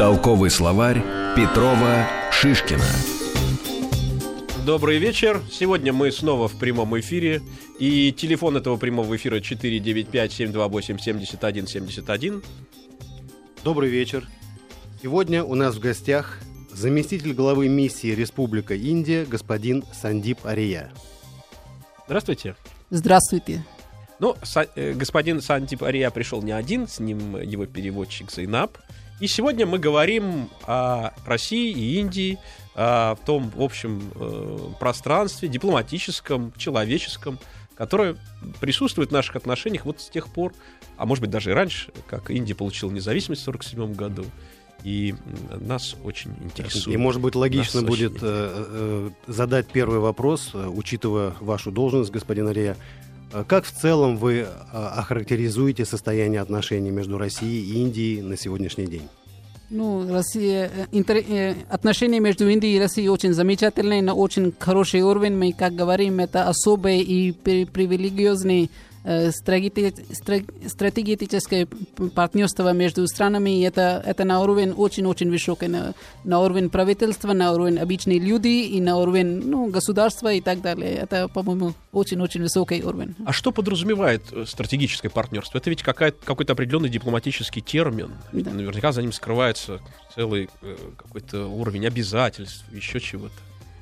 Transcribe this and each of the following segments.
Толковый словарь Петрова Шишкина. Добрый вечер. Сегодня мы снова в прямом эфире. И телефон этого прямого эфира 495-728-7171. Добрый вечер. Сегодня у нас в гостях заместитель главы миссии Республика Индия господин Сандип Ария. Здравствуйте. Здравствуйте. Ну, са- э, господин Сандип Ария пришел не один, с ним его переводчик Зайнаб. И сегодня мы говорим о России и Индии, о том, в общем, э, пространстве дипломатическом, человеческом, которое присутствует в наших отношениях вот с тех пор, а может быть даже и раньше, как Индия получила независимость в 1947 году. И нас очень интересует. И, может быть, логично Нас будет э, э, задать первый вопрос, э, учитывая вашу должность, господин Ария. Как в целом вы э, охарактеризуете состояние отношений между Россией и Индией на сегодняшний день? Ну, Россия, э, интер- э, отношения между Индией и Россией очень замечательные, на очень хороший уровень. Мы, как говорим, это особые и при- привилегиозные стратегическое п- партнерство между странами. Это, это на уровень очень-очень высокий, на, на уровень правительства, на уровень обычных людей и на уровень ну, государства и так далее. Это, по-моему, очень-очень высокий уровень. А что подразумевает э, стратегическое партнерство? Это ведь какая- какой-то определенный дипломатический термин. Да. Наверняка за ним скрывается целый э, какой-то уровень обязательств, еще чего-то.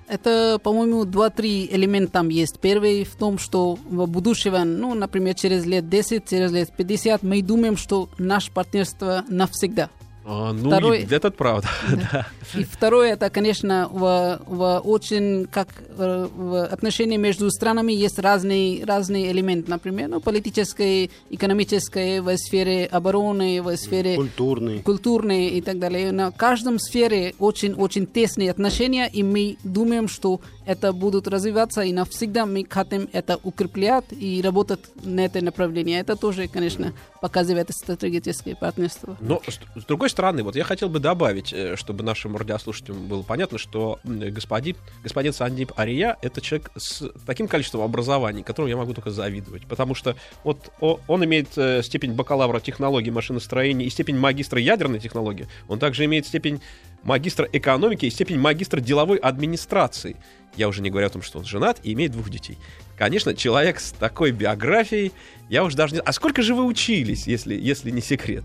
Это, по-моему, два-три элемента там есть. Первый в том, что в будущего, ну, например, через лет 10, через лет 50, мы думаем, что наше партнерство навсегда. А, ну, Второй- и это правда. да. И второе, это, конечно, в, в очень, как э, в отношении между странами есть разные, разные элементы. Например, ну, политическое, экономическое, в сфере обороны, в сфере Культурный. культурные и так далее. На каждом сфере очень-очень тесные отношения, и мы думаем, что это будут развиваться, и навсегда мы хотим это укреплять и работать на это направление. Это тоже, конечно, показывает стратегическое партнерство. Но с, другой стороны, вот я хотел бы добавить, э, чтобы нашим радиослушателям было понятно, что господин, господин Сандип Ария это человек с таким количеством образований, которому я могу только завидовать. Потому что вот он имеет э, степень бакалавра технологии машиностроения и степень магистра ядерной технологии. Он также имеет степень магистра экономики и степень магистра деловой администрации. Я уже не говорю о том, что он женат и имеет двух детей. Конечно, человек с такой биографией, я уже даже не... А сколько же вы учились, если, если не секрет?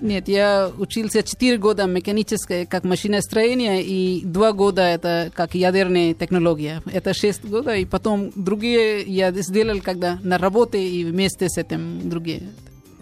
Нет, я учился 4 года механическое, как машиностроение, и 2 года это как ядерная технология. Это 6 года, и потом другие я сделал, когда на работе и вместе с этим другие.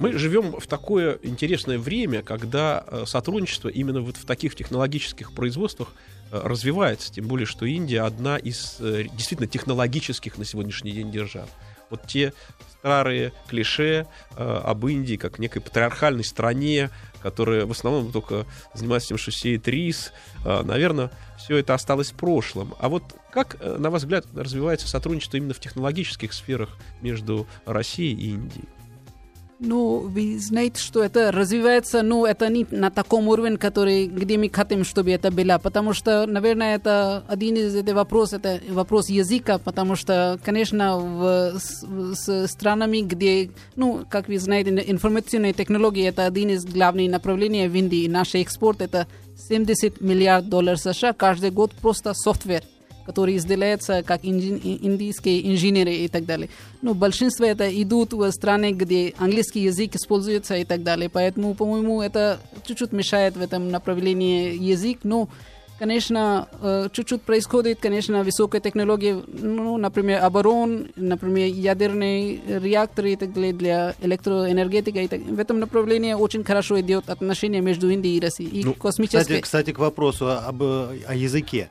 Мы живем в такое интересное время, когда э, сотрудничество именно вот в таких технологических производствах э, развивается, тем более, что Индия одна из э, действительно технологических на сегодняшний день держав. Вот те старые клише об Индии как некой патриархальной стране, которая в основном только занимается тем, что сеет рис, наверное, все это осталось в прошлом. А вот как, на ваш взгляд, развивается сотрудничество именно в технологических сферах между Россией и Индией? Ну, вы знаете, что это развивается, но это не на таком уровне, который, где мы хотим, чтобы это было. Потому что, наверное, это один из этих вопросов, это вопрос языка, потому что, конечно, в, с, с странами, где, ну, как вы знаете, информационные технологии, это один из главных направлений в Индии. Наш экспорт это 70 миллиардов долларов США каждый год просто софтвер который изделяется как индийские инженеры и так далее. Но большинство это идут в страны, где английский язык используется и так далее. Поэтому, по-моему, это чуть-чуть мешает в этом направлении язык. Но, конечно, э, чуть-чуть происходит, конечно, высокая технология, ну, например, оборон, например, ядерные реакторы и так далее для электроэнергетики. И так. В этом направлении очень хорошо идет отношение между Индией и Россией. И Ну, космическое... Кстати, кстати, к вопросу об, о языке.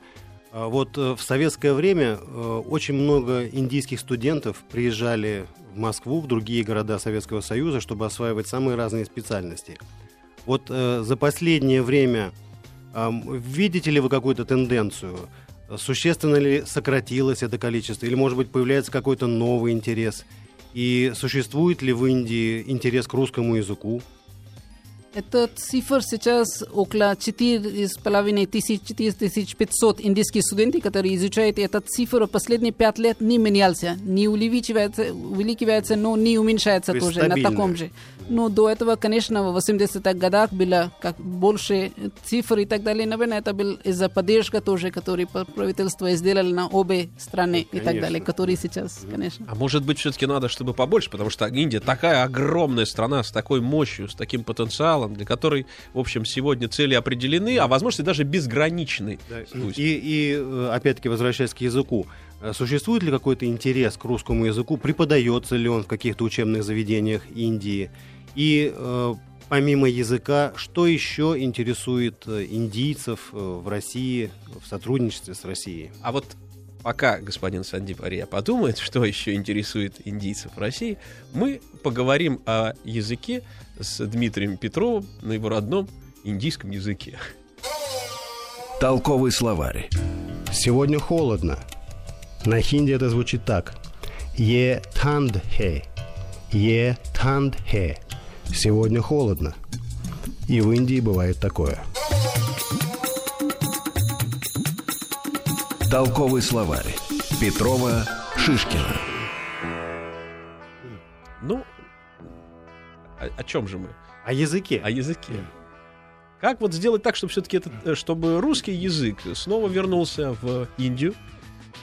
А Вот э, в советское время э, очень много индийских студентов приезжали в Москву, в другие города Советского Союза, чтобы осваивать самые разные специальности. Вот э, за последнее время видите ли вы какую-то тенденцию? Существенно ли сократилось это количество? Или, может быть, появляется какой-то новый интерес? И существует ли в Индии интерес к русскому языку? Этот цифр сейчас около 4,5 тысяч, 4500 индийских студентов, которые изучают этот цифр, последние пять лет не менялся, не увеличивается, увеличивается, но не уменьшается То тоже на таком же. Но до этого, конечно, в 80-х годах было как больше цифр и так далее. Наверное, это был из-за поддержка тоже, который правительство сделало на обе страны и так далее, которые сейчас, конечно. А может быть, все-таки надо, чтобы побольше, потому что Индия такая огромная страна с такой мощью, с таким потенциалом, для которой, в общем, сегодня цели определены, а возможности даже безграничны. Да, и, и, э, опять-таки, возвращаясь к языку, э, Существует ли какой-то интерес к русскому языку? Преподается ли он в каких-то учебных заведениях Индии? И э, помимо языка, что еще интересует э, индийцев в России в сотрудничестве с Россией? А вот пока господин Сандип Ария подумает, что еще интересует индийцев в России, мы поговорим о языке с Дмитрием Петровым на его родном индийском языке. Толковый словарь. Сегодня холодно. На хинди это звучит так. Е танд хе. Е танд хе. Сегодня холодно. И в Индии бывает такое. Толковый словарь. Петрова Шишкина. Ну, о, о чем же мы? О языке. О языке. Как вот сделать так, чтобы все-таки этот, чтобы русский язык снова вернулся в Индию,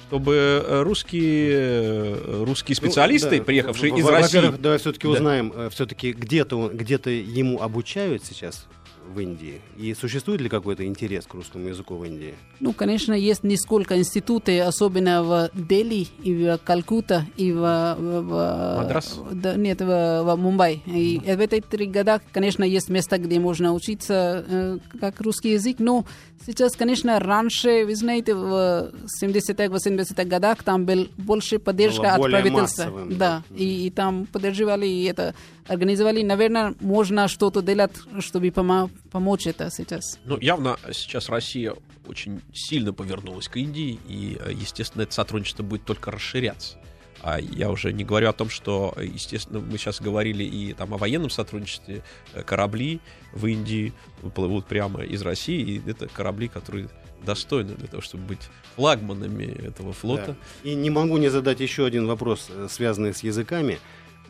чтобы э, русские, русские специалисты, ну, да. приехавшие из России... Во-первых, давай все-таки да. узнаем, э, все-таки где-то где-то ему обучают сейчас в Индии? И существует ли какой-то интерес к русскому языку в Индии? Ну, конечно, есть несколько институтов, особенно в Дели, и в Калкута, и в... в Мадрас? Да, нет, в, в Мумбай. И в эти три года, конечно, есть места, где можно учиться э, как русский язык, но сейчас, конечно, раньше, вы знаете, в 70-х, 80-х годах там был больше поддержка от правительства. Массовым, да, да. И, и там поддерживали и это организовали, наверное, можно что-то делать, чтобы помо помочь это сейчас. Ну, явно сейчас Россия очень сильно повернулась к Индии, и, естественно, это сотрудничество будет только расширяться. А я уже не говорю о том, что, естественно, мы сейчас говорили и там о военном сотрудничестве. Корабли в Индии плывут прямо из России, и это корабли, которые достойны для того, чтобы быть флагманами этого флота. Да. И не могу не задать еще один вопрос, э, связанный с языками.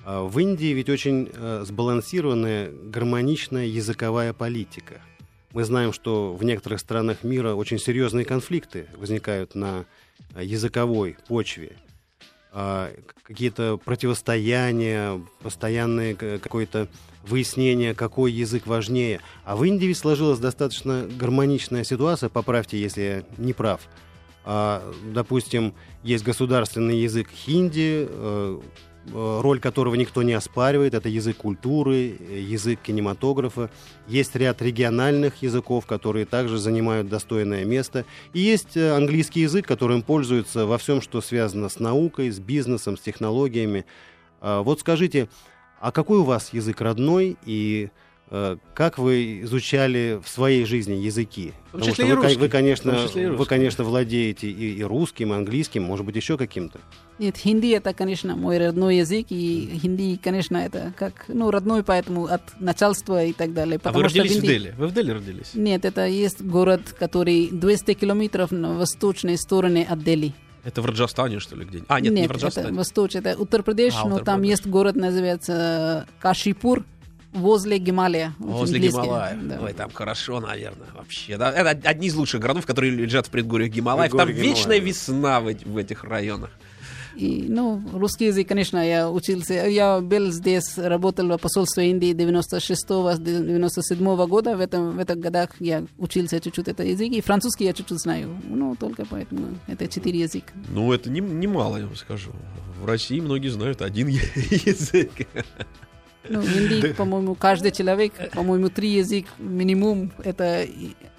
А, в Индии ведь очень э, сбалансированная, гармоничная языковая политика. Мы знаем, что в некоторых странах мира очень серьезные конфликты возникают на э, языковой почве. А, какие-то противостояния, постоянное какое-то выяснение, какой язык важнее. А в Индии сложилась достаточно гармоничная ситуация, поправьте, если я не прав. А, допустим, есть государственный язык хинди, э, роль которого никто не оспаривает. Это язык культуры, э, язык кинематографа. Есть ряд региональных языков, которые также занимают достойное место. И есть э, английский язык, которым пользуются во всем, что связано с наукой, с бизнесом, с технологиями. А, вот скажите, а какой у вас язык родной и Э, как вы изучали в своей жизни языки? Потому что вы, русский. вы, конечно, вы, конечно, владеете и, и русским, и английским, может быть, еще каким-то. Нет, хинди это, конечно, мой родной язык, и хинди, конечно, это как, ну, родной, поэтому от начальства и так далее. А вы родились хинди... в Дели? Вы в Дели родились? Нет, это есть город, который 200 километров на восточной стороне от Дели. Это в Раджастане, что ли, где А, нет, нет не в Раджастане. это Восток, это Уттар-Прадеш, а, но там есть город, называется Кашипур, возле Гималая. Возле Гималая. Да. Ой, там хорошо, наверное, вообще. Да, это одни из лучших городов, которые лежат в предгорьях Гималаев. Там Гималая. вечная весна в, в этих районах. И, ну, русский язык, конечно, я учился. Я был здесь, работал в посольстве Индии 96-97 года. В, этом, в этих годах я учился чуть-чуть этот язык. И французский я чуть-чуть знаю. Ну, только поэтому это четыре языка. Ну, это немало, не я вам скажу. В России многие знают один язык. Ну, в Индии, по-моему, каждый человек, по-моему, три язык минимум. Это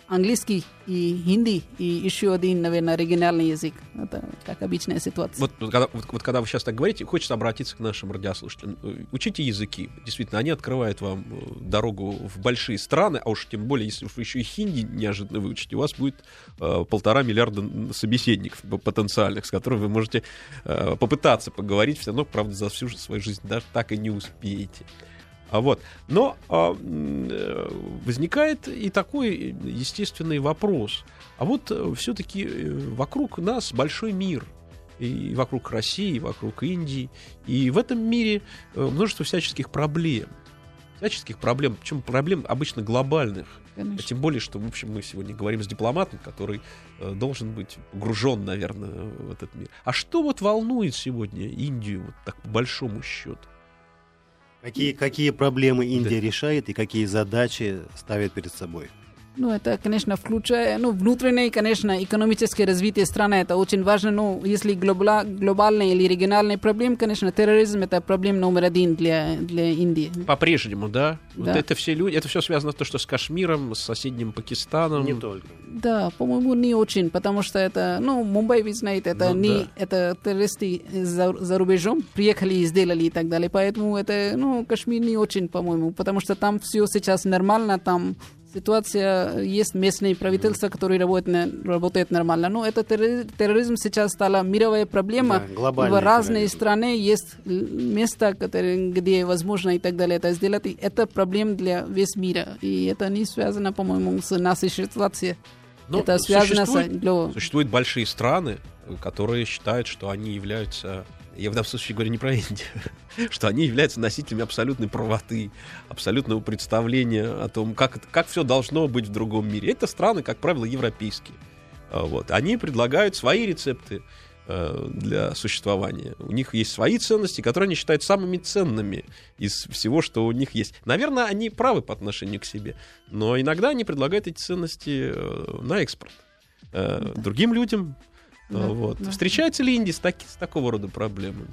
английский и хинди, и еще один, наверное, региональный язык. Это как обычная ситуация. Вот, вот, когда, вот, вот когда вы сейчас так говорите, хочется обратиться к нашим радиослушателям. Учите языки. Действительно, они открывают вам э, дорогу в большие страны, а уж тем более, если вы еще и хинди неожиданно выучите, у вас будет э, полтора миллиарда собеседников потенциальных, с которыми вы можете э, попытаться поговорить, все равно, правда, за всю свою жизнь даже так и не успеете. А вот. Но а, э, возникает и такой естественный вопрос. А вот все-таки вокруг нас большой мир. И вокруг России, и вокруг Индии. И в этом мире множество всяческих проблем. Всяческих проблем. Причем проблем обычно глобальных. Конечно. Тем более, что, в общем, мы сегодня говорим с дипломатом, который э, должен быть погружен, наверное, в этот мир. А что вот волнует сегодня Индию, вот так по большому счету? Какие, какие проблемы Индия решает и какие задачи ставит перед собой? Ну, это, конечно, включая, ну, внутреннее, конечно, экономическое развитие страны, это очень важно, ну, если глобала, глобальные или региональные проблемы, конечно, терроризм это проблема номер один для, для Индии. По-прежнему, да? да? Вот это все люди, это все связано то, что с Кашмиром, с соседним Пакистаном. Не только. Да, по-моему, не очень, потому что это, ну, Мумбай, вы знаете, это ну, не, да. это террористы за, за рубежом приехали и сделали и так далее, поэтому это, ну, Кашмир не очень, по-моему, потому что там все сейчас нормально, там ситуация, есть местные правительства, которые работают, работают нормально. Но это терроризм сейчас стала мировая проблема. Да, в разные страны есть места, которые, где возможно и так далее это сделать. И это проблема для весь мира. И это не связано, по-моему, с нашей ситуацией. Но это связано существует, с... Существуют большие страны, которые считают, что они являются я в данном случае говорю не про Индию, что они являются носителями абсолютной правоты, абсолютного представления о том, как, как все должно быть в другом мире. Это страны, как правило, европейские. А, вот. Они предлагают свои рецепты э, для существования. У них есть свои ценности, которые они считают самыми ценными из всего, что у них есть. Наверное, они правы по отношению к себе, но иногда они предлагают эти ценности э, на экспорт э, другим людям, да, вот. да. Встречаются ли Индии с, таки, с такого рода проблемами?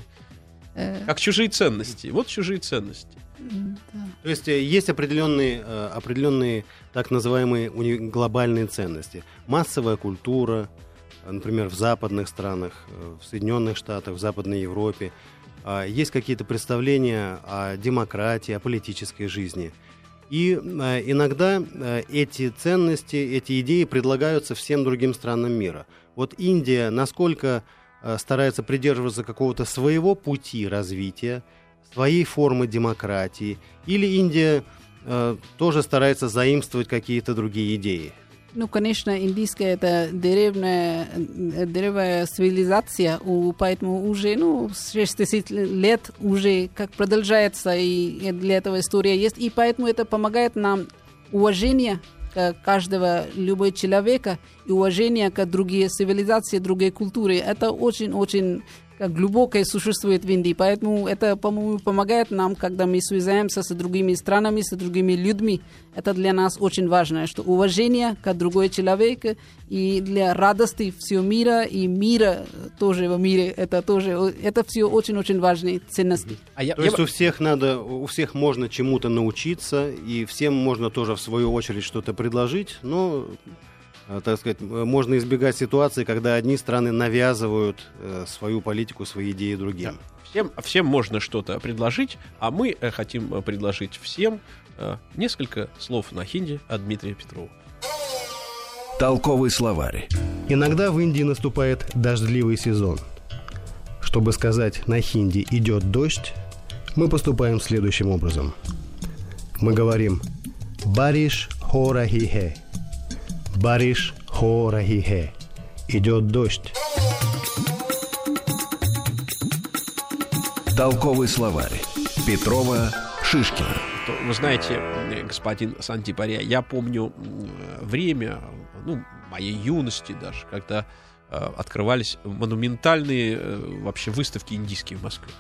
Э... Как чужие ценности. Вот чужие ценности. Да. То есть э, есть определенные, э, определенные так называемые глобальные ценности. Массовая культура, например, в западных странах, в Соединенных Штатах, в Западной Европе. А есть какие-то представления о демократии, о политической жизни. И иногда эти ценности, эти идеи предлагаются всем другим странам мира – вот Индия насколько э, старается придерживаться какого-то своего пути развития, своей формы демократии, или Индия э, тоже старается заимствовать какие-то другие идеи? Ну, конечно, индийская это деревная, деревная цивилизация, поэтому уже, ну, 6 тысяч лет уже как продолжается, и для этого история есть, и поэтому это помогает нам уважение каждого, любого человека и уважение к другим цивилизациям, другой культуре. Это очень-очень как глубокое существует в Индии. Поэтому это, по-моему, помогает нам, когда мы связываемся с другими странами, с другими людьми. Это для нас очень важно, что уважение к другой человеку и для радости всего мира и мира тоже в мире, это тоже, это все очень-очень важные ценности. А я, То есть я... у всех надо, у всех можно чему-то научиться, и всем можно тоже в свою очередь что-то предложить, но так сказать, э, можно избегать ситуации, когда одни страны навязывают э, свою политику, свои идеи другим. Да. Всем, всем можно что-то предложить, а мы э, хотим э, предложить всем э, несколько слов на хинди от Дмитрия Петрова. Толковый словарь. Иногда в Индии наступает дождливый сезон. Чтобы сказать на хинди «идет дождь», мы поступаем следующим образом. Мы говорим «бариш хорахихе» Бариш хо рахихе. Идет дождь. Толковый словарь. Петрова Шишкина. Вы знаете, господин Сантипария, я помню время, ну, моей юности даже, когда э, открывались монументальные э, вообще выставки индийские в Москве.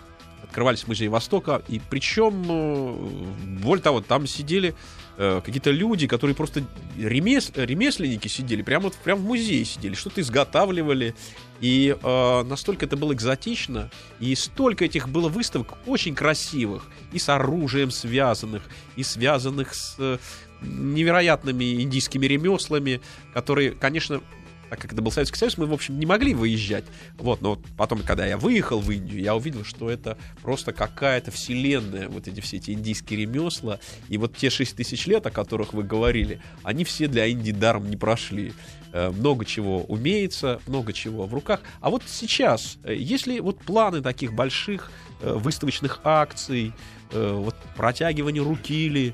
Открывались в Музее Востока, и причем, э, более того, там сидели Э, какие-то люди, которые просто ремес, ремесленники сидели, прямо, прямо в музее сидели, что-то изготавливали. И э, настолько это было экзотично, и столько этих было выставок очень красивых, и с оружием связанных, и связанных с э, невероятными индийскими ремеслами, которые, конечно, так как это был Советский Союз, мы, в общем, не могли выезжать. Вот, но потом, когда я выехал в Индию, я увидел, что это просто какая-то вселенная, вот эти все эти индийские ремесла, и вот те 6 тысяч лет, о которых вы говорили, они все для Индии даром не прошли. Э, много чего умеется, много чего в руках. А вот сейчас, э, если вот планы таких больших э, выставочных акций, вот протягивание руки ли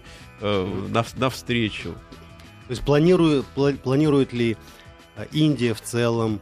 навстречу? То есть планирует, планирует ли Индия в целом,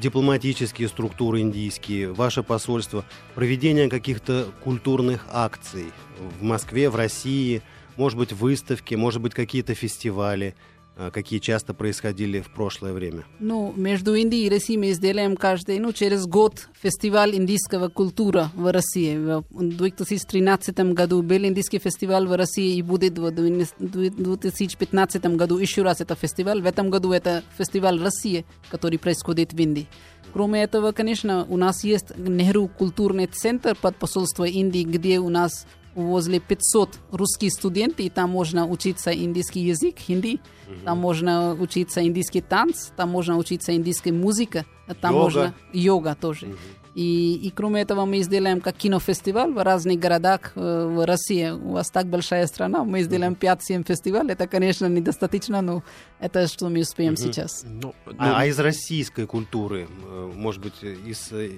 дипломатические структуры индийские, ваше посольство, проведение каких-то культурных акций в Москве, в России, может быть, выставки, может быть, какие-то фестивали – Э, какие часто происходили в прошлое время? Ну, между Индией и Россией мы сделаем каждый, ну, через год фестиваль индийского культуры в России. В 2013 году был индийский фестиваль в России и будет в 2015 году еще раз это фестиваль. В этом году это фестиваль России, который происходит в Индии. Кроме этого, конечно, у нас есть Нехру культурный центр под посольство Индии, где у нас возле 500 русских студентов, и там можно учиться индийский язык, хинди, угу. там можно учиться индийский танц, там можно учиться индийской музыке, там йога. можно йога тоже. Угу. И, и кроме этого мы сделаем как кинофестиваль в разных городах э, в России. У вас так большая страна, мы сделаем 5-7 фестивалей. Это, конечно, недостаточно, но это что мы успеем угу. сейчас. Ну, ну... А, а из российской культуры, э, может быть, из... Э,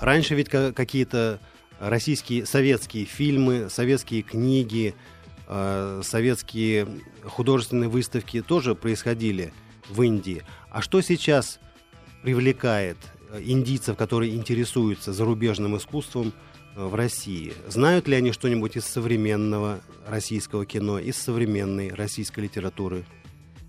раньше ведь какие-то российские советские фильмы, советские книги, э, советские художественные выставки тоже происходили в Индии. А что сейчас привлекает э, индийцев, которые интересуются зарубежным искусством э, в России? Знают ли они что-нибудь из современного российского кино, из современной российской литературы?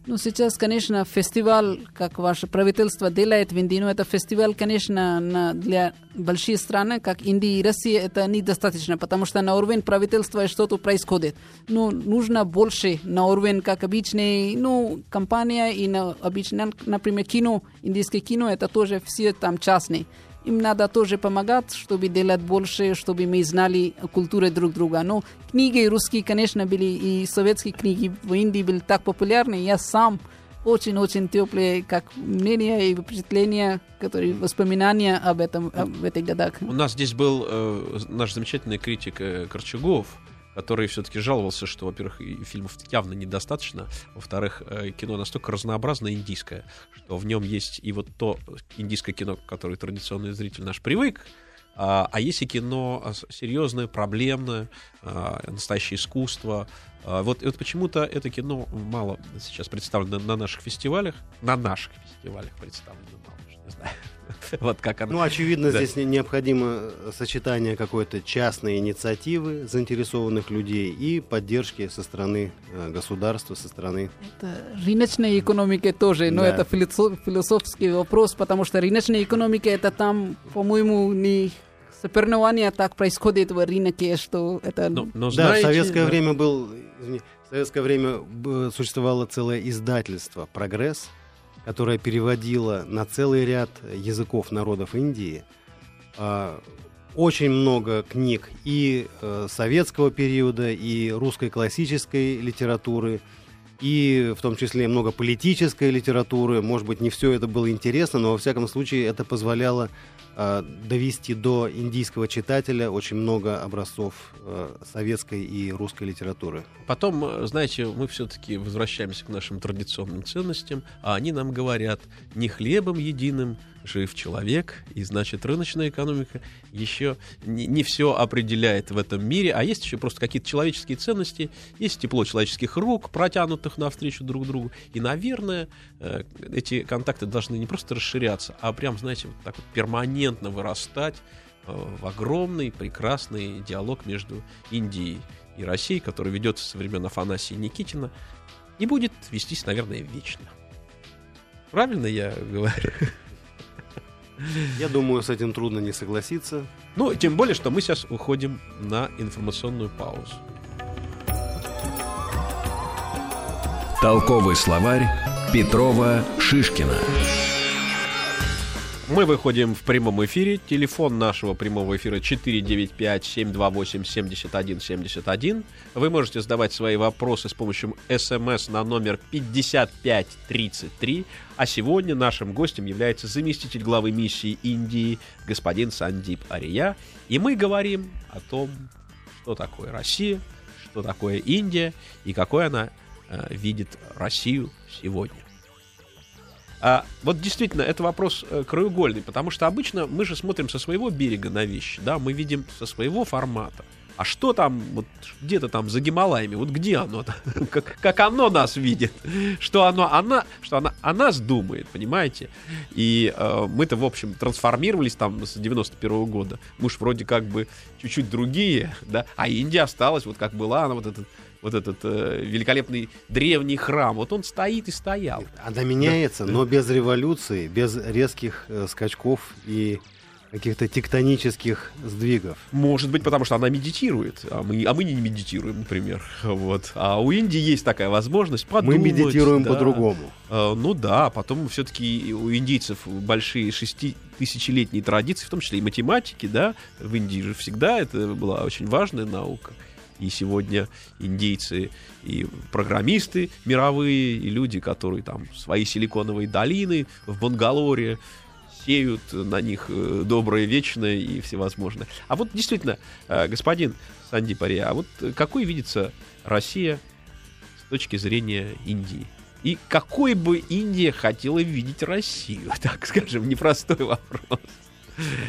Ну, сейчас, конечно, фестиваль, как ваше правительство делает в Индии, но это фестиваль, конечно, на, для больших стран, как Индия и Россия, это недостаточно, потому что на уровень правительства что-то происходит. Ну, нужно больше на уровень, как обычные, ну, компания и на обычно, например, кино, индийское кино, это тоже все там частные им надо тоже помогать, чтобы делать больше, чтобы мы знали культуры друг друга. Но книги русские, конечно, были, и советские книги в Индии были так популярны. Я сам очень-очень теплые как мнения и впечатления, которые воспоминания об этом, об этих годах. У нас здесь был э, наш замечательный критик э, Корчагов, который все-таки жаловался, что, во-первых, фильмов явно недостаточно, во-вторых, э, кино настолько разнообразное индийское, что в нем есть и вот то индийское кино, которое традиционный зритель наш привык, а, а есть и кино а, серьезное, проблемное, а, настоящее искусство. Вот, вот почему-то это кино мало сейчас представлено на наших фестивалях, на наших фестивалях представлено мало, не знаю. вот как оно. Ну, очевидно, да. здесь необходимо сочетание какой-то частной инициативы заинтересованных людей и поддержки со стороны э, государства, со стороны... Это рыночная экономика тоже, но да. это философский вопрос, потому что рыночная экономика это там, по-моему, не соревнования так происходит в рынке, что это... Но, но да, знаете, в советское да. время был... Извини, в советское время существовало целое издательство «Прогресс», которая переводила на целый ряд языков народов Индии а, очень много книг и э, советского периода, и русской классической литературы, и в том числе много политической литературы. Может быть, не все это было интересно, но во всяком случае это позволяло э, довести до индийского читателя очень много образцов э, советской и русской литературы. Потом, э, знаете, мы все-таки возвращаемся к нашим традиционным ценностям, а они нам говорят не хлебом единым жив человек, и значит рыночная экономика еще не, не все определяет в этом мире, а есть еще просто какие-то человеческие ценности, есть тепло человеческих рук, протянутых навстречу друг другу, и, наверное, эти контакты должны не просто расширяться, а прям, знаете, вот так вот перманентно вырастать э, в огромный, прекрасный диалог между Индией и Россией, который ведется со времен Афанасия Никитина, и будет вестись, наверное, вечно. Правильно я говорю? Я думаю, с этим трудно не согласиться. Ну, тем более, что мы сейчас уходим на информационную паузу. Толковый словарь Петрова Шишкина. Мы выходим в прямом эфире. Телефон нашего прямого эфира 495-728-7171. Вы можете задавать свои вопросы с помощью смс на номер 5533. А сегодня нашим гостем является заместитель главы миссии Индии господин Сандип Ария. И мы говорим о том, что такое Россия, что такое Индия и какой она э, видит Россию сегодня. А, вот действительно, это вопрос э, краеугольный, потому что обычно мы же смотрим со своего берега на вещи, да, мы видим со своего формата. А что там, вот где-то там за Гималаями, вот где оно, как, как оно нас видит, что оно, она, что она о нас думает, понимаете? И э, мы-то, в общем, трансформировались там с 91 -го года. Мы уж вроде как бы чуть-чуть другие, да, а Индия осталась вот как была, она вот этот вот этот э, великолепный древний храм, вот он стоит и стоял. Она меняется, да. но без революции, без резких э, скачков и каких-то тектонических сдвигов. Может быть, потому что она медитирует, а мы, а мы не медитируем, например. Вот. А у Индии есть такая возможность подумать. Мы медитируем да. по-другому. А, ну да, потом все-таки у индийцев большие шеститысячелетние традиции, в том числе и математики, да, в Индии же всегда это была очень важная наука. И сегодня индейцы и программисты мировые, и люди, которые там свои силиконовые долины в Бангалоре сеют на них э, доброе вечное и всевозможное. А вот действительно, э, господин Санди Пария, а вот какой видится Россия с точки зрения Индии? И какой бы Индия хотела видеть Россию? Так скажем, непростой вопрос.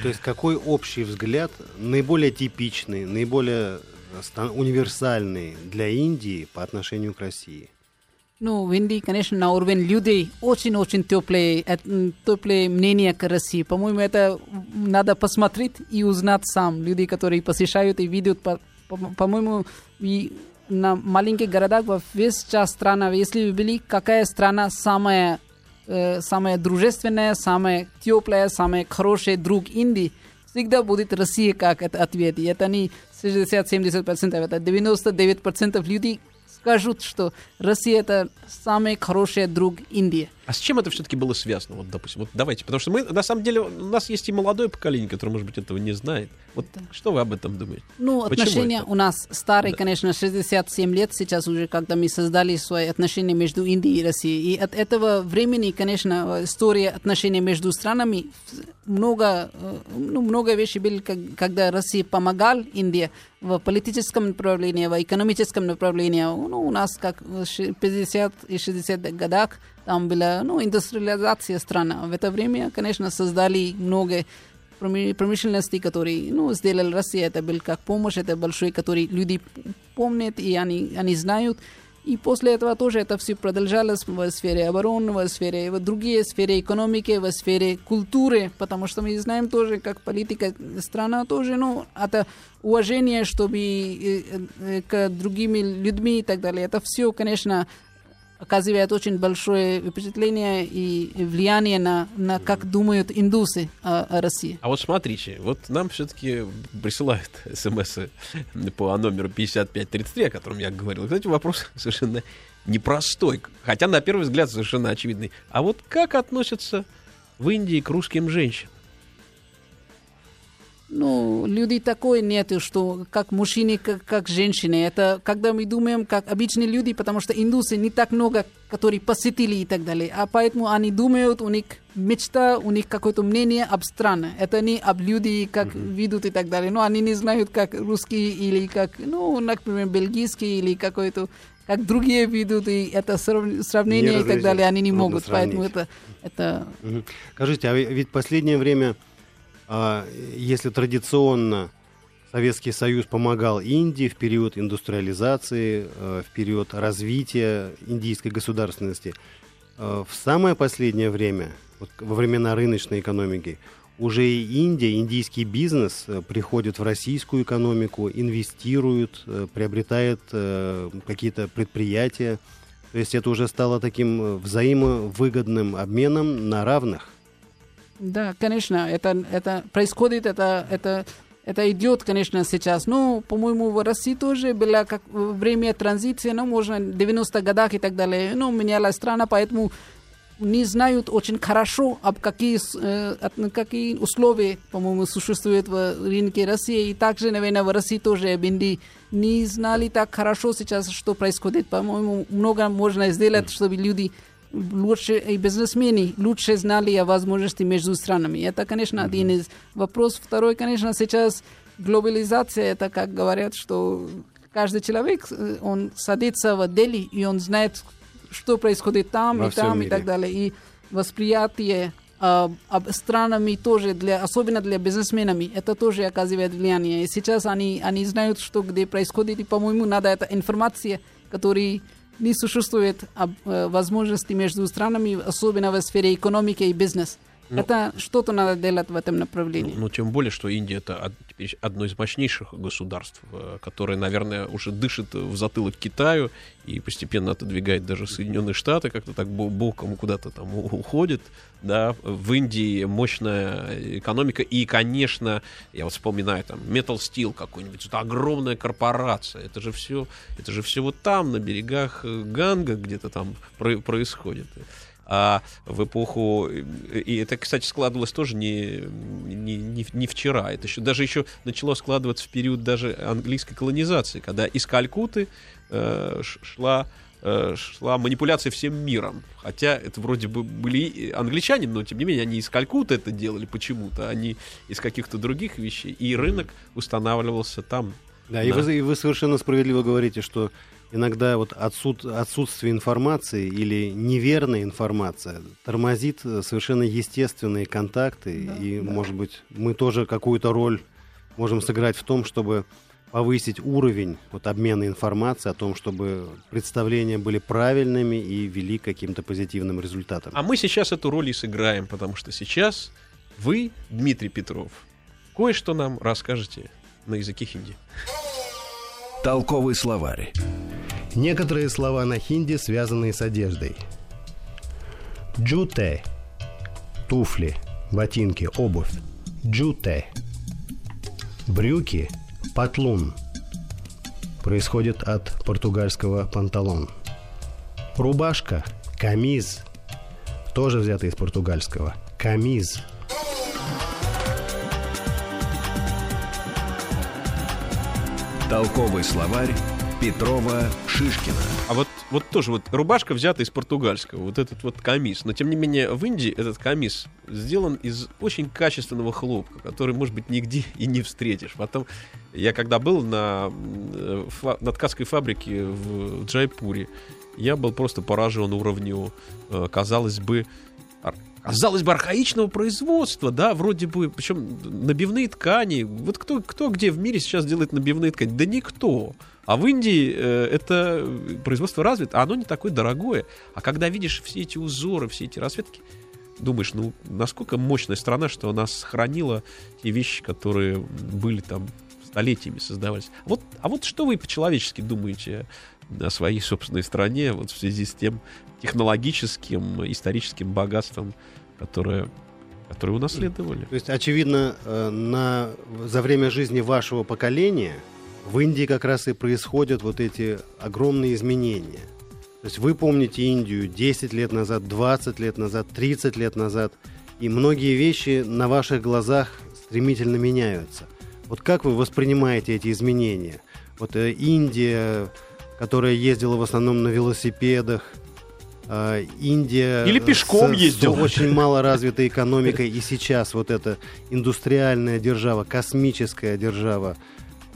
То есть какой общий взгляд, наиболее типичный, наиболее универсальный для Индии по отношению к России? Ну, в Индии, конечно, на уровень людей очень-очень теплые, теплые мнения к России. По-моему, это надо посмотреть и узнать сам. Люди, которые посещают и видят, по-моему, и на маленьких городах во весь час страна, если вы были, какая страна самая, э, самая дружественная, самая теплая, самая хорошая друг Индии, всегда будет Россия как ответ. И это не 60-70%, это 99% людей скажут, что Россия это самый хороший друг Индии. А с чем это все-таки было связано? Вот, допустим, вот давайте, потому что мы, на самом деле, у нас есть и молодое поколение, которое, может быть, этого не знает. Вот да. что вы об этом думаете? Ну, Почему отношения это? у нас старые, да. конечно, 67 лет сейчас уже, когда мы создали свои отношения между Индией и Россией. И от этого времени, конечно, история отношений между странами много, э, ну, много вещей были, когда Россия помогал Индии в политическом направлении, в экономическом направлении. Ну, у нас как в 50 и 60 годах там была ну, индустриализация страны. В это время, конечно, создали много промышленности, которые ну, сделали Россия. Это был как помощь, это большой, который люди помнят и они, они знают. И после этого тоже это все продолжалось в сфере обороны, в сфере, в другие сфере экономики, в сфере культуры, потому что мы знаем тоже, как политика страна тоже, ну, это уважение, чтобы к другими людьми и так далее. Это все, конечно, оказывает очень большое впечатление и влияние на, на как думают индусы о, о России. А вот смотрите, вот нам все-таки присылают смс по номеру 5533, о котором я говорил. Кстати, вопрос совершенно непростой, хотя на первый взгляд совершенно очевидный. А вот как относятся в Индии к русским женщинам? Ну, люди такой нету, что как мужчины, как, как женщины. Это когда мы думаем, как обычные люди, потому что индусы не так много, которые посетили и так далее. А поэтому они думают, у них мечта, у них какое-то мнение об стране. Это не об люди, как mm-hmm. ведут и так далее. Но они не знают, как русские или как, ну, например, бельгийские или какой-то как другие ведут, и это сравнение и так далее, они не могут. Сравнить. Поэтому это... это... Скажите, а ведь последнее время если традиционно Советский Союз помогал Индии в период индустриализации, э, в период развития индийской государственности, э, в самое последнее время, вот во времена рыночной экономики, уже и Индия, индийский бизнес э, приходит в российскую экономику, инвестирует, приобретает какие-то предприятия. То есть это уже стало таким взаимовыгодным обменом на равных. Да, конечно, это, это происходит, это, это, это идет, конечно, сейчас. Ну, по-моему, в России тоже было как время транзиции, ну, можно в 90-х годах и так далее. Ну, менялась страна, поэтому не знают очень хорошо, об какие, э, какие условия, по-моему, существуют в рынке России. И также, наверное, в России тоже об Индии не знали так хорошо сейчас, что происходит. По-моему, много можно сделать, чтобы люди лучше, и бизнесмены лучше знали о возможности между странами. Это, конечно, один из вопросов. Второй, конечно, сейчас глобализация, это как говорят, что каждый человек, э, он садится в отделе, и он знает, что происходит там Во и там мире. и так далее. И восприятие об странами тоже, для, особенно для бизнесменами, это тоже оказывает влияние. И сейчас они, они знают, что где происходит, и, по-моему, надо эта информация, которая не существует об э, возможности между странами, особенно в сфере экономики и бизнеса. Ну, это что-то надо делать в этом направлении. Ну, тем более, что Индия это теперь одно из мощнейших государств, э, которое, наверное, уже дышит в затылок Китаю и постепенно отодвигает даже Соединенные Штаты, как-то так бо- боком куда-то там уходит. Да, в Индии мощная экономика, и, конечно, я вот вспоминаю там Metal Steel какой-нибудь, это огромная корпорация, это же все, это же все вот там, на берегах Ганга где-то там про- происходит. А в эпоху... И это, кстати, складывалось тоже не, не, не, не вчера. Это еще, даже еще начало складываться в период даже английской колонизации, когда из Калькуты э, шла, э, шла манипуляция всем миром. Хотя это вроде бы были и англичане, но тем не менее они из Калькуты это делали почему-то, они из каких-то других вещей. И рынок устанавливался там. Да, и Да. вы, и вы совершенно справедливо говорите, что иногда вот отсут, отсутствие информации или неверная информация тормозит э, совершенно естественные контакты, и, может быть, мы тоже какую-то роль можем сыграть в том, чтобы повысить уровень вот, обмена информацией о том, чтобы представления были правильными и вели к каким-то позитивным результатам. А мы сейчас эту роль и сыграем, потому что сейчас вы, Дмитрий Петров, кое-что нам расскажете на языке хинди. Толковый словарь. Некоторые слова на хинди, связанные с одеждой. Джуте – туфли, ботинки, обувь. Джуте. Брюки – патлун. Происходит от португальского панталон. Рубашка – камиз. Тоже взято из португальского. Камиз. Толковый словарь Петрова Шишкина. А вот, вот тоже вот рубашка взята из португальского, вот этот вот камис. Но тем не менее в Индии этот камис сделан из очень качественного хлопка, который, может быть, нигде и не встретишь. Потом я когда был на, э, на ткацкой фабрике в Джайпуре, я был просто поражен уровню, э, казалось бы, казалось бы, архаичного производства, да, вроде бы, причем набивные ткани. Вот кто, кто где в мире сейчас делает набивные ткани? Да никто. А в Индии э, это производство развито, а оно не такое дорогое. А когда видишь все эти узоры, все эти расцветки, думаешь, ну, насколько мощная страна, что она сохранила те вещи, которые были там столетиями создавались. Вот, а вот что вы по-человечески думаете о своей собственной стране вот в связи с тем технологическим, историческим богатством, которое, которое унаследовали? То есть, очевидно, э, на, за время жизни вашего поколения в Индии как раз и происходят вот эти огромные изменения. То есть вы помните Индию 10 лет назад, 20 лет назад, 30 лет назад, и многие вещи на ваших глазах стремительно меняются. Вот как вы воспринимаете эти изменения? Вот э, Индия, которая ездила в основном на велосипедах, э, Индия... Или э, пешком с- с ездила. очень мало развитой экономикой, и сейчас вот эта индустриальная держава, космическая держава,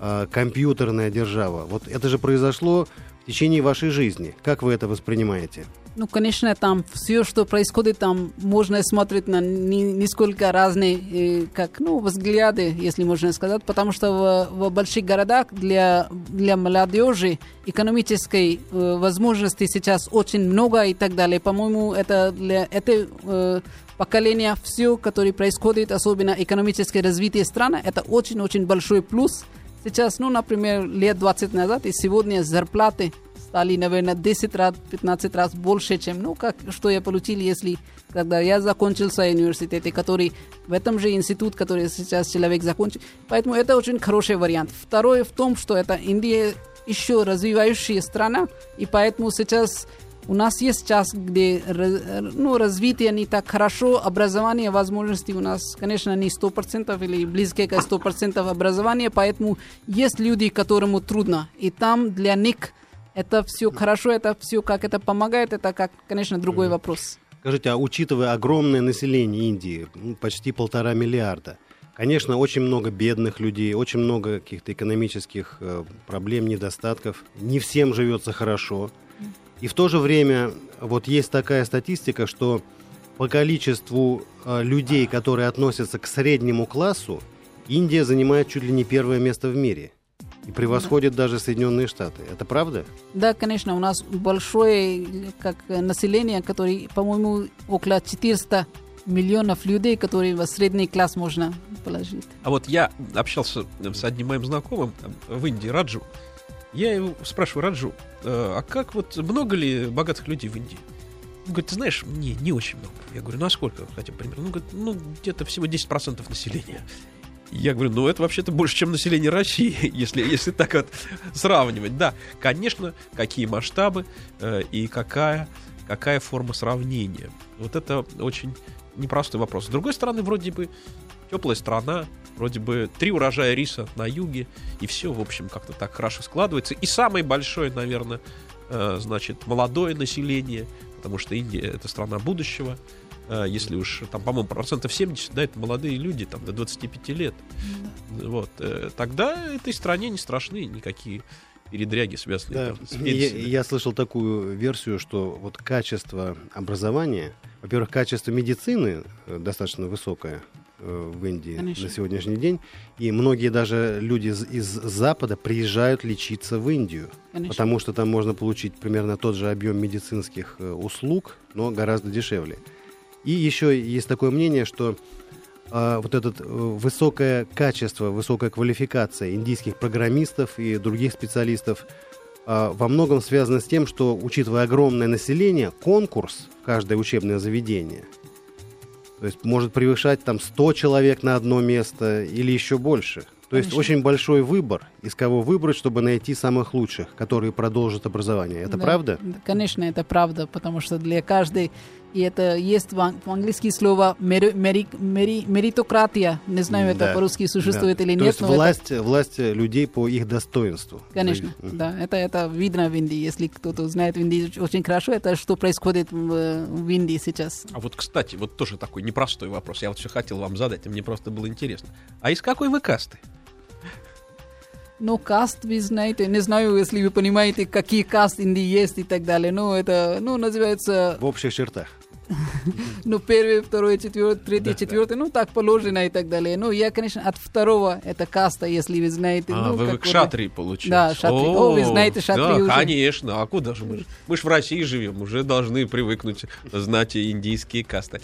э, компьютерная держава, вот это же произошло в течение вашей жизни. Как вы это воспринимаете? Ну, конечно, там все, что происходит, там можно смотреть на не- несколько разные, э, как, ну, взгляды, если можно сказать, потому что в, в больших городах для, для молодежи экономической э, возможности сейчас очень много и так далее. По-моему, это для этого э, поколения все, которое происходит, особенно экономическое развитие страны, это очень-очень большой плюс. Сейчас, ну, например, лет 20 назад и сегодня зарплаты стали, наверное, 10 раз, 15 раз больше, чем, ну, как, что я получил, если, когда я закончил свой университет, который в этом же институт, который сейчас человек закончил. Поэтому это очень хороший вариант. Второе в том, что это Индия еще развивающая страна, и поэтому сейчас У нас есть час, где ну, развитие не так хорошо, образование, возможности у нас, конечно, не 100% или близкие к 100% образования, поэтому есть люди, которому трудно. И там для них это все хорошо, это все как это помогает, это как, конечно, другой вопрос. Скажите, а учитывая огромное население Индии, ну, почти полтора миллиарда, конечно, очень много бедных людей, очень много каких-то экономических э, проблем, недостатков, не всем живется хорошо. И в то же время вот есть такая статистика, что по количеству э, людей, которые относятся к среднему классу, Индия занимает чуть ли не первое место в мире и превосходит даже Соединенные Штаты. Это правда? Да, конечно, у нас большое как население, которое, по-моему, около 400 миллионов людей, которые в средний класс можно положить. А вот я общался с одним моим знакомым в Индии, Раджу. Я его спрашиваю, Раджу, э, а как вот много ли богатых людей в Индии? Он говорит, ты знаешь, не, не очень много. Я говорю, ну а сколько хотя бы примерно? Он говорит, ну где-то всего 10% населения. Я говорю, ну это вообще-то больше, чем население России, если, если так вот сравнивать. Да, конечно, какие масштабы э, и какая, какая форма сравнения. Вот это очень непростой вопрос. С другой стороны, вроде бы теплая страна, вроде бы три урожая риса на юге, и все, в общем, как-то так хорошо складывается. И самое большое, наверное, э, значит, молодое население, потому что Индия — это страна будущего. Э, Если уж там, по-моему, процентов 70, да, это молодые люди, там, до 25 лет. Вот. э, Тогда этой стране не страшны никакие передряги, связанные Да, там, с я, я слышал такую версию, что вот качество образования, во-первых, качество медицины достаточно высокое в Индии Конечно. на сегодняшний день, и многие даже люди из, из Запада приезжают лечиться в Индию, Конечно. потому что там можно получить примерно тот же объем медицинских э, услуг, но гораздо дешевле. И еще есть такое мнение, что а, вот это высокое качество, высокая квалификация индийских программистов и других специалистов а, во многом связано с тем, что, учитывая огромное население, конкурс в каждое учебное заведение, то есть может превышать там 100 человек на одно место или еще больше. То есть Конечно. очень большой выбор, из кого выбрать, чтобы найти самых лучших, которые продолжат образование. Это Да, правда? да, Конечно, это правда, потому что для каждой, это есть английском слово мери- мери- мери- меритократия, не знаю, это Да, по-русски существует да. или То нет, есть но это- власть, власть людей по их достоинству. Конечно, Мгм. да, это, это видно в Индии. Если кто-то знает в Индии очень хорошо, это что происходит в, в Индии сейчас. А вот, кстати, вот тоже такой непростой вопрос. Я вот все хотел вам задать, и мне просто было интересно. А из какой вы касты? Но каст, вы знаете, не знаю, если вы понимаете, какие каст в Индии есть и так далее. Но это, ну, называется, В общих чертах. Ну, первый, второй, четвертый, третий, четвертый, ну, так положено и так далее. Ну, я, конечно, от второго, это каста, если вы знаете. А, ну, вы, к шатрии, получается. Да, шатри. О, вы знаете шатри да, уже. конечно. А куда же мы? Мы же в России живем, уже должны привыкнуть знать индийские касты.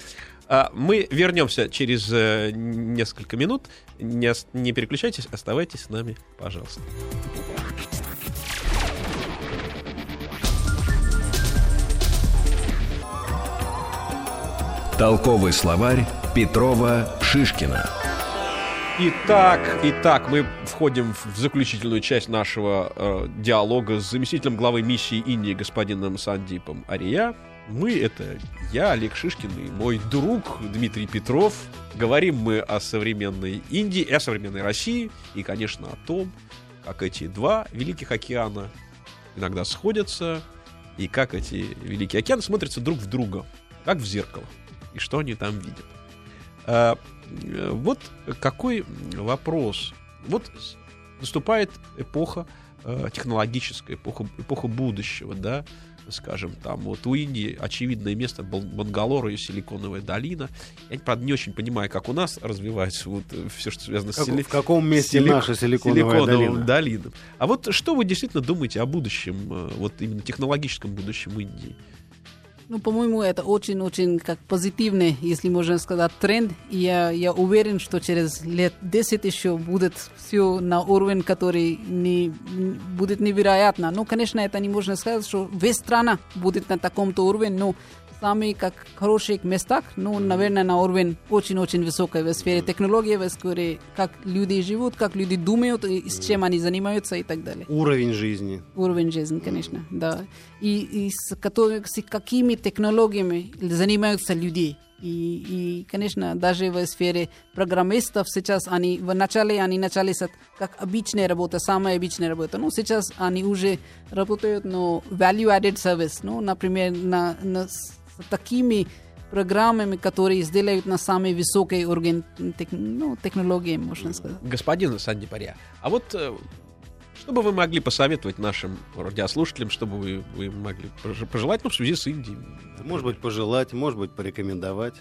А, мы вернемся через э, несколько минут. Не, не переключайтесь, оставайтесь с нами, пожалуйста. Толковый словарь Петрова Шишкина. Итак, итак, мы входим в заключительную часть нашего э, диалога с заместителем главы миссии Индии господином Сандипом Ария. Мы, это я, Олег Шишкин и мой друг Дмитрий Петров. Говорим мы о современной Индии, о современной России и, конечно, о том, как эти два великих океана иногда сходятся, и как эти великие океаны смотрятся друг в друга, как в зеркало, и что они там видят. А, э, вот какой вопрос. Вот наступает эпоха э, технологическая, эпоха, эпоха будущего, да, скажем, там вот у Индии очевидное место Бал- Бангалор и Силиконовая долина. Я, правда, не очень понимаю, как у нас развивается вот все, что связано Как- с сили- в каком месте силик- наша силиконовая силиконовым долина? долинам. А вот что вы действительно думаете о будущем, э, вот именно технологическом будущем Индии? Ну, по-моему, это очень-очень как позитивный, если можно сказать, тренд. И я, я уверен, что через лет 10 еще будет все на уровень, который не, будет невероятно. Ну, конечно, это не можно сказать, что весь страна будет на таком-то уровне, но самых как хороших местах, ну, наверное, на уровень очень-очень высокой в сфере технологии, в сфере, как люди живут, как люди думают, и с чем они занимаются и так далее. Уровень жизни. Уровень жизни, конечно, да. И, и с, котор- с какими технологиями занимаются люди. И, и, конечно, даже в сфере программистов сейчас они в начале они начали с как обычная работа, самая обычная работа. Ну, сейчас они уже работают на value-added service, ну, например, на, на, такими программами, которые сделают на самый высокий уровень тех- ну, технологии, можно сказать. Господин Санди Парья, а вот э, что бы вы могли посоветовать нашим радиослушателям, чтобы вы, вы могли пож- пожелать, ну, в связи с Индией? Может быть, пожелать, может быть, порекомендовать.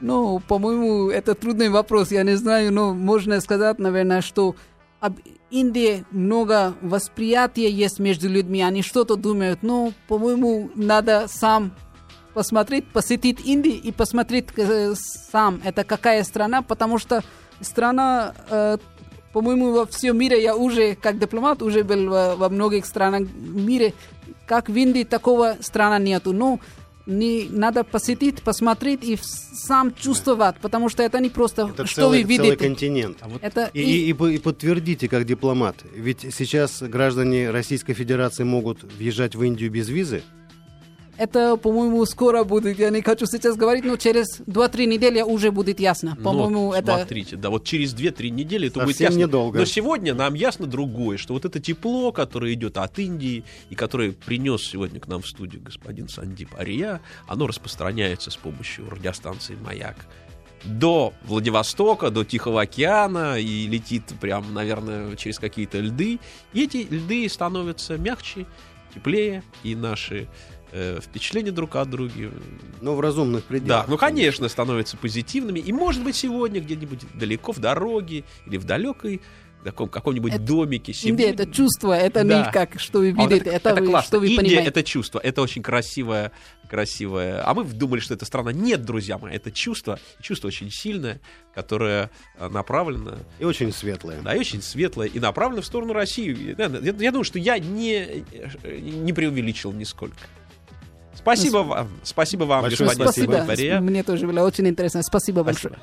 Ну, по-моему, это трудный вопрос. Я не знаю, но можно сказать, наверное, что об Индии много восприятия есть между людьми. Они что-то думают. Но, по-моему, надо сам посмотреть, посетить Индию и посмотреть э, сам, это какая страна, потому что страна, э, по-моему, во всем мире, я уже, как дипломат, уже был во, во многих странах мира, как в Индии такого страны нету. Но не надо посетить, посмотреть и сам чувствовать, потому что это не просто, Это что целый, вы целый видите. континент. Это И, и- и и подтвердите как дипломат, ведь сейчас граждане Российской Федерации могут въезжать в Индию без визы. Это, по-моему, скоро будет. Я не хочу сейчас говорить, но через 2-3 недели уже будет ясно. По-моему, Ну, это... Смотрите, да, вот через 2-3 недели это будет Совсем ясно. недолго. Но сегодня нам ясно другое, что вот это тепло, которое идет от Индии и которое принес сегодня к нам в студию господин Сандип Ария, оно распространяется с помощью радиостанции «Маяк» до Владивостока, до Тихого океана и летит прям, наверное, через какие-то льды. И эти льды становятся мягче, теплее, и наши э, впечатления друг от друга Но в разумных пределах. да, ну конечно, становятся позитивными. И может быть сегодня где-нибудь далеко в дороге или в далекой таком каком-нибудь Это- домике. Индия сегодня- это чувство, это Да. не как, что вы А вот видите, это, вы- классно. что вы Индия понимаете. это чувство, это очень красивое, красивое. А мы думали, что это страна. Нет, друзья мои, это чувство, чувство очень сильное, которое э, направлено, И очень светлые. да, и очень светлое, и направлено в сторону России. Я, я- я думаю, что я не, э, не преувеличил нисколько. Спасибо вам, спасибо вам, господин. Сибария. Мне тоже было очень интересно. Спасибо большое.